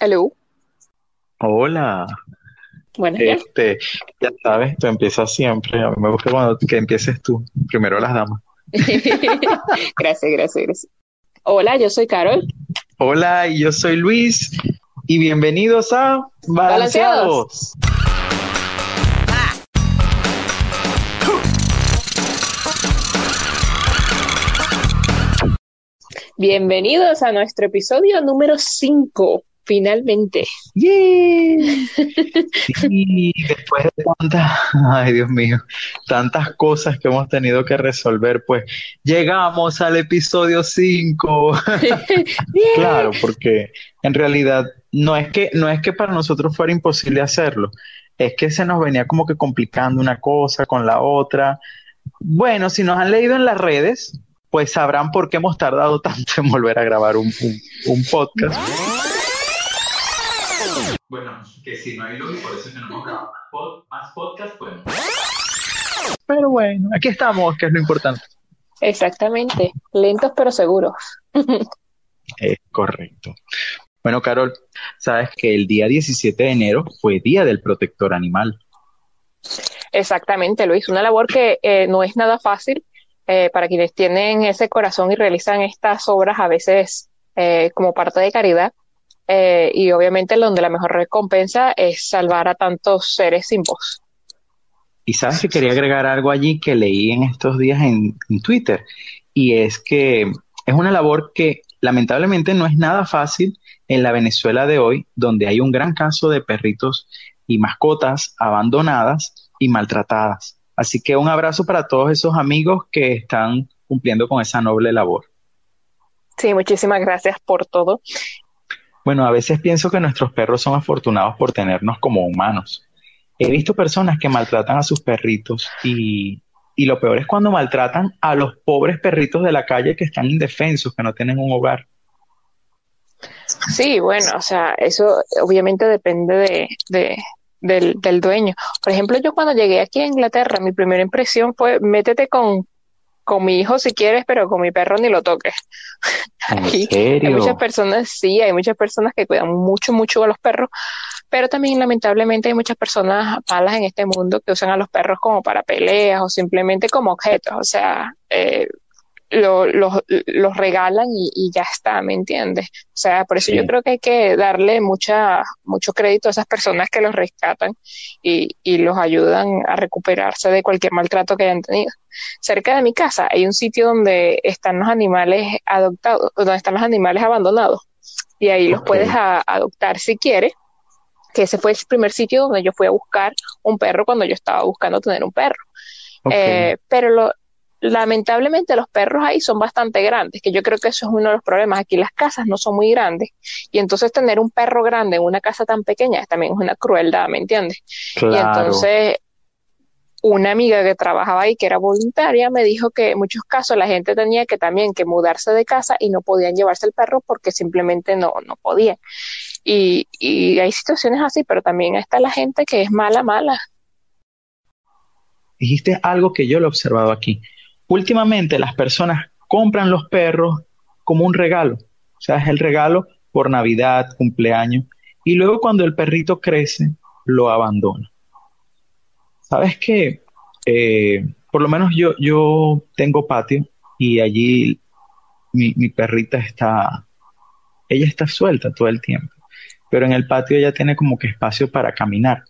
Hello. Hola. Bueno, Este, ya sabes, tú empiezas siempre. A mí me gusta cuando que empieces tú. Primero las damas. gracias, gracias, gracias. Hola, yo soy Carol. Hola, y yo soy Luis. Y bienvenidos a Balanceados. Balanceados. Bienvenidos a nuestro episodio número 5, finalmente. ¡Yay! Sí, después de tantas, ay Dios mío, tantas cosas que hemos tenido que resolver, pues llegamos al episodio 5. Bien. Claro, porque en realidad no es que, no es que para nosotros fuera imposible hacerlo, es que se nos venía como que complicando una cosa con la otra. Bueno, si nos han leído en las redes, pues sabrán por qué hemos tardado tanto en volver a grabar un, un- un podcast. Bueno, que si no hay luz por eso que no hemos grabado más, podcast, bueno. Pero bueno, aquí estamos, que es lo importante. Exactamente. Lentos pero seguros. Es correcto. Bueno, Carol, sabes que el día 17 de enero fue Día del Protector Animal. Exactamente, Luis. Una labor que eh, no es nada fácil eh, para quienes tienen ese corazón y realizan estas obras a veces eh, como parte de caridad. Eh, y obviamente donde la mejor recompensa es salvar a tantos seres sin voz. Y sabes que quería agregar algo allí que leí en estos días en, en Twitter, y es que es una labor que lamentablemente no es nada fácil en la Venezuela de hoy, donde hay un gran caso de perritos y mascotas abandonadas y maltratadas. Así que un abrazo para todos esos amigos que están cumpliendo con esa noble labor. Sí, muchísimas gracias por todo. Bueno, a veces pienso que nuestros perros son afortunados por tenernos como humanos. He visto personas que maltratan a sus perritos y, y lo peor es cuando maltratan a los pobres perritos de la calle que están indefensos, que no tienen un hogar. Sí, bueno, o sea, eso obviamente depende de, de- del, del dueño. Por ejemplo, yo cuando llegué aquí a Inglaterra, mi primera impresión fue, métete con, con mi hijo si quieres, pero con mi perro ni lo toques. ¿En Aquí hay muchas personas, sí, hay muchas personas que cuidan mucho, mucho a los perros, pero también lamentablemente hay muchas personas malas en este mundo que usan a los perros como para peleas o simplemente como objetos, o sea, eh, lo- los los regalan y, y ya está, ¿me entiendes? O sea, por eso yo creo que hay que darle mucha, mucho crédito a esas personas que los rescatan y, y los ayudan a recuperarse de cualquier maltrato que hayan tenido. Cerca de mi casa hay un sitio donde están los animales adoptados, donde están los animales abandonados y ahí los puedes a- adoptar si quieres, que ese fue el primer sitio donde yo fui a buscar un perro cuando yo estaba buscando tener un perro. Ok. Eh, pero lo, lamentablemente los perros ahí son bastante grandes, que yo creo que eso es uno de los problemas. Aquí las casas no son muy grandes y entonces tener un perro grande en una casa tan pequeña también es una crueldad, ¿me entiendes? Y Claro. entonces una amiga que trabajaba ahí, que era voluntaria, me dijo que en muchos casos la gente tenía que también que mudarse de casa y no podían llevarse el perro porque simplemente no, no podían. Y, y hay situaciones así, pero también está la gente que es mala, mala. Dijiste algo que yo lo he observado aquí. Últimamente las personas compran los perros como un regalo. O sea, es el regalo por Navidad, cumpleaños. Y luego cuando el perrito crece, lo abandona. ¿Sabes qué? Eh, por lo menos yo, yo tengo patio y allí mi, mi perrita está, ella está suelta todo el tiempo. Pero en el patio ella tiene como que espacio para caminar.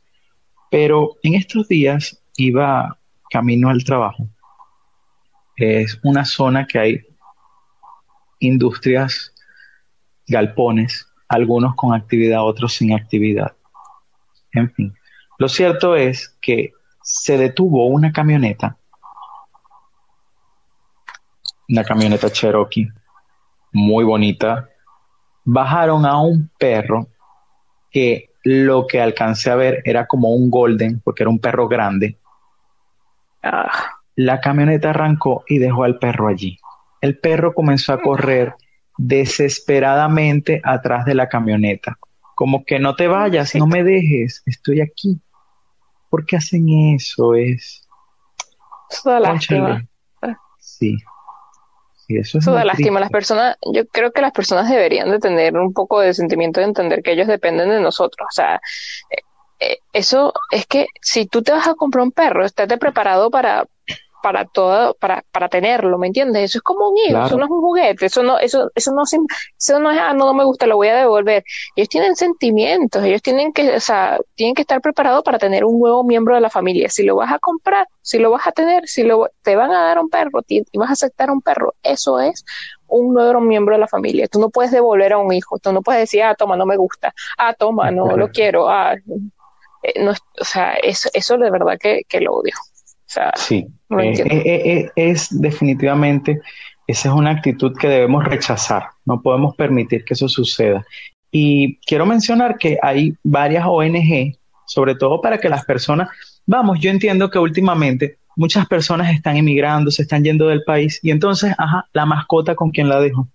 Pero en estos días iba camino al trabajo. Es una zona que hay industrias, galpones, algunos con actividad, otros sin actividad. En fin, lo cierto es que se detuvo una camioneta, una camioneta Cherokee, muy bonita. Bajaron a un perro que lo que alcancé a ver era como un golden, porque era un perro grande. Ah, La camioneta arrancó y dejó al perro allí. El perro comenzó a correr desesperadamente atrás de la camioneta, como que no te vayas, no me dejes, estoy aquí. ¿Por qué hacen eso? Es, una lástima. cónchale. Sí. Y eso es eso da lástima. Las personas, yo creo que las personas deberían de tener un poco de sentimiento de entender que ellos dependen de nosotros. O sea, eh, eh, eso es que si tú te vas a comprar un perro, estate preparado para, para todo, para, para tenerlo, ¿me entiendes? Eso es como un hijo, eso no es un juguete, eso no, eso, eso no, eso no es, ah, no, no me gusta, lo voy a devolver. Ellos tienen sentimientos, ellos tienen que, o sea, tienen que estar preparados para tener un nuevo miembro de la familia. Si lo vas a comprar, si lo vas a tener, si lo, te van a dar un perro y vas a aceptar un perro, eso es un nuevo miembro de la familia. Tú no puedes devolver a un hijo, tú no puedes decir, ah, toma, no me gusta, ah, toma, no lo quiero, ah, eh, no, o sea, eso, eso de verdad que, que lo odio sí, eh, eh, eh, es definitivamente, esa es una actitud que debemos rechazar, no podemos permitir que eso suceda. Y quiero mencionar que hay varias ONG, sobre todo para que las personas, vamos, yo entiendo que últimamente muchas personas están emigrando, se están yendo del país y entonces, ajá, la mascota con quien la dejo.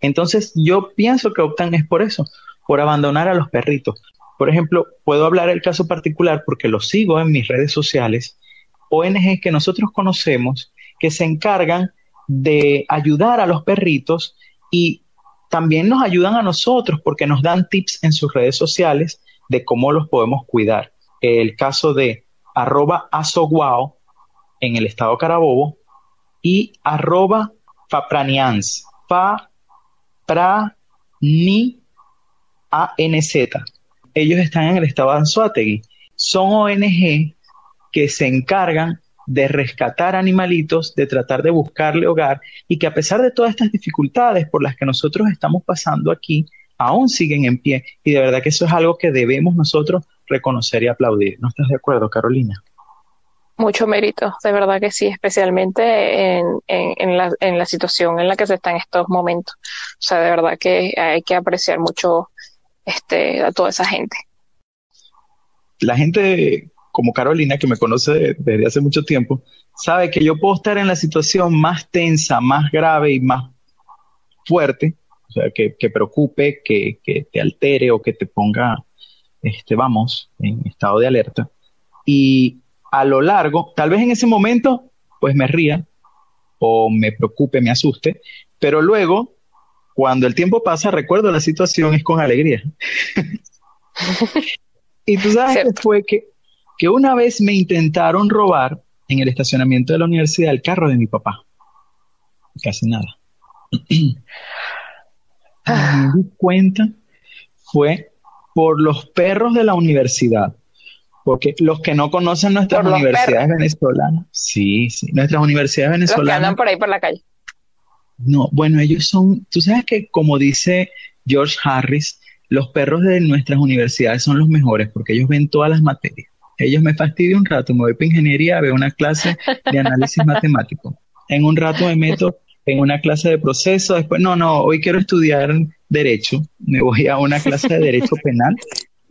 Entonces yo pienso que optan es por eso, por abandonar a los perritos. Por ejemplo, puedo hablar el caso particular porque lo sigo en mis redes sociales ONG que nosotros conocemos que se encargan de ayudar a los perritos y también nos ayudan a nosotros porque nos dan tips en sus redes sociales de cómo los podemos cuidar. El caso de arroba en el estado Carabobo y arroba fapranians, fa pra ni a n z. Ellos están en el estado de Anzuategui. Son ONG que se encargan de rescatar animalitos, de tratar de buscarle hogar y que a pesar de todas estas dificultades por las que nosotros estamos pasando aquí, aún siguen en pie. Y de verdad que eso es algo que debemos nosotros reconocer y aplaudir. ¿No estás de acuerdo, Carolina? Mucho mérito, de verdad que sí, especialmente en, en, la, en la situación en la que se está en estos momentos. O sea, de verdad que hay que apreciar mucho este, a toda esa gente. La gente como Carolina, que me conoce desde hace mucho tiempo, sabe que yo puedo estar en la situación más tensa, más grave y más fuerte, o sea, que, preocupe, que, te altere o que te ponga, este, vamos, en estado de alerta. Y a lo largo, tal vez en ese momento, pues me ría o me preocupe, me asuste, pero luego, cuando el tiempo pasa, recuerdo la situación es con alegría. y tú sabes que fue que que una vez me intentaron robar en el estacionamiento de la universidad el carro de mi papá. Casi nada. me di cuenta fue por los perros de la universidad. Porque los que no conocen nuestras universidades venezolanas, sí, sí, nuestras universidades venezolanas. Los que andan por ahí por la calle. No, bueno, ellos son, tú sabes que como dice George Harris, los perros de nuestras universidades son los mejores porque ellos ven todas las materias ellos me fastidian un rato, me voy para ingeniería, veo una clase de análisis matemático. En un rato me meto en una clase de proceso, después, no, no, hoy quiero estudiar derecho, me voy a una clase de derecho penal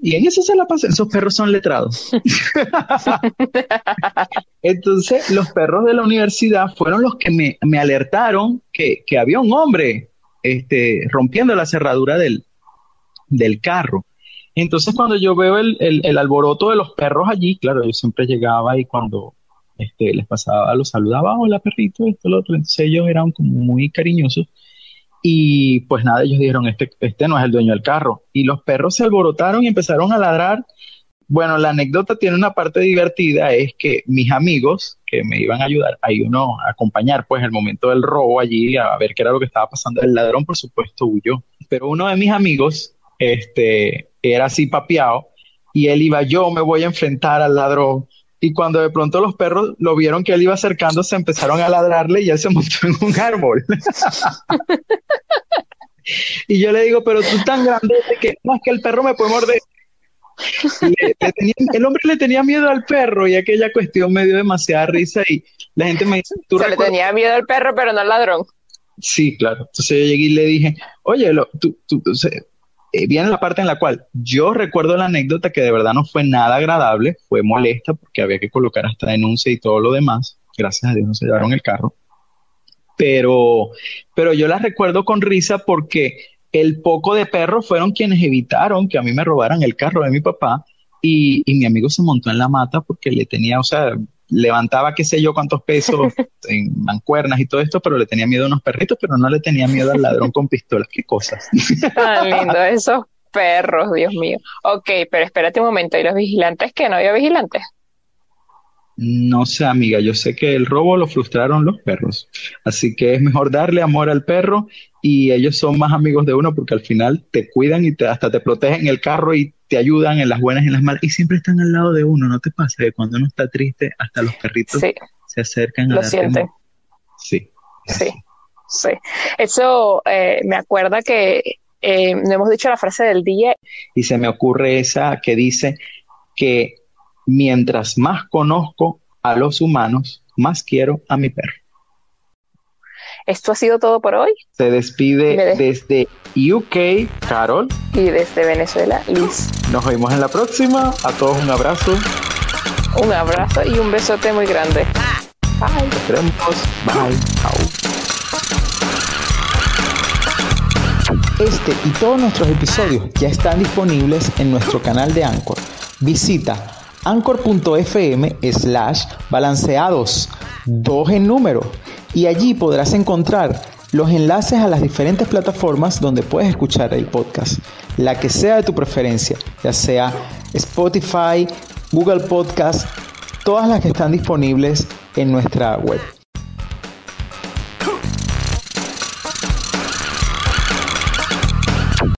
y en eso se la pasan, esos perros son letrados. Entonces, los perros de la universidad fueron los que me, me alertaron que, que, había un hombre este, rompiendo la cerradura del, del carro. Entonces cuando yo veo el, alboroto de los perros allí, claro, yo siempre llegaba y cuando este, les pasaba, los saludaba, hola perrito, esto, lo otro. Ellos eran como muy cariñosos. Y pues nada, ellos dijeron, este, este no es el dueño del carro. Y los perros se alborotaron y empezaron a ladrar. Bueno, la anécdota tiene una parte divertida, es que mis amigos que me iban a ayudar, ahí uno a acompañar pues el momento del robo allí, a ver qué era lo que estaba pasando. El ladrón, por supuesto, huyó. Pero uno de mis amigos, este, era así papeado, y él iba, yo me voy a enfrentar al ladrón. Y cuando de pronto los perros lo vieron que él iba acercando, se empezaron a ladrarle y él se montó en un árbol. y yo le digo, pero tú tan grande que más que el perro me puede morder. el hombre le tenía miedo al perro y aquella cuestión me dio demasiada risa y la gente me dice, ¿tú le tenía miedo al perro pero no al ladrón. Sí, claro. Entonces yo llegué y le dije, oye, tú, tú, eh, viene la parte en la cual yo recuerdo la anécdota que de verdad no fue nada agradable, fue molesta porque había que colocar hasta denuncia y todo lo demás. Gracias a Dios no se llevaron el carro. Pero, pero yo la recuerdo con risa porque el poco de perros fueron quienes evitaron que a mí me robaran el carro de mi papá y, y mi amigo se montó en la mata porque le tenía, o sea, levantaba qué sé yo cuántos pesos en mancuernas y todo esto, pero le tenía miedo a unos perritos, pero no le tenía miedo al ladrón con pistolas. Qué cosas. Tan lindo, esos perros, Dios mío. Ok, pero espérate un momento, ¿y los vigilantes qué? ¿No había vigilantes? No sé, amiga, yo sé que el robo lo frustraron los perros, así que es mejor darle amor al perro y ellos son más amigos de uno porque al final te cuidan y te, hasta te protegen el carro y te ayudan en las buenas y en las malas y siempre están al lado de uno, ¿no te pasa que cuando uno está triste hasta los perritos se acercan a Lo sienten. Sí. Sí, sí. Eso eh, me acuerda que eh, no hemos dicho la frase del día. Y se me ocurre esa que dice que mientras más conozco a los humanos, más quiero a mi perro. Esto ha sido todo por hoy. Se despide desde UK, Carol. Y desde Venezuela, Liz. Nos vemos en la próxima. A todos un abrazo. Un abrazo y un besote muy grande. Bye. Bye. Este y todos nuestros episodios ya están disponibles en nuestro canal de Anchor. Visita anchor.fm slash balanceados, dos en número, y allí podrás encontrar los enlaces a las diferentes plataformas donde puedes escuchar el podcast, la que sea de tu preferencia, ya sea Spotify, Google Podcast, todas las que están disponibles en nuestra web.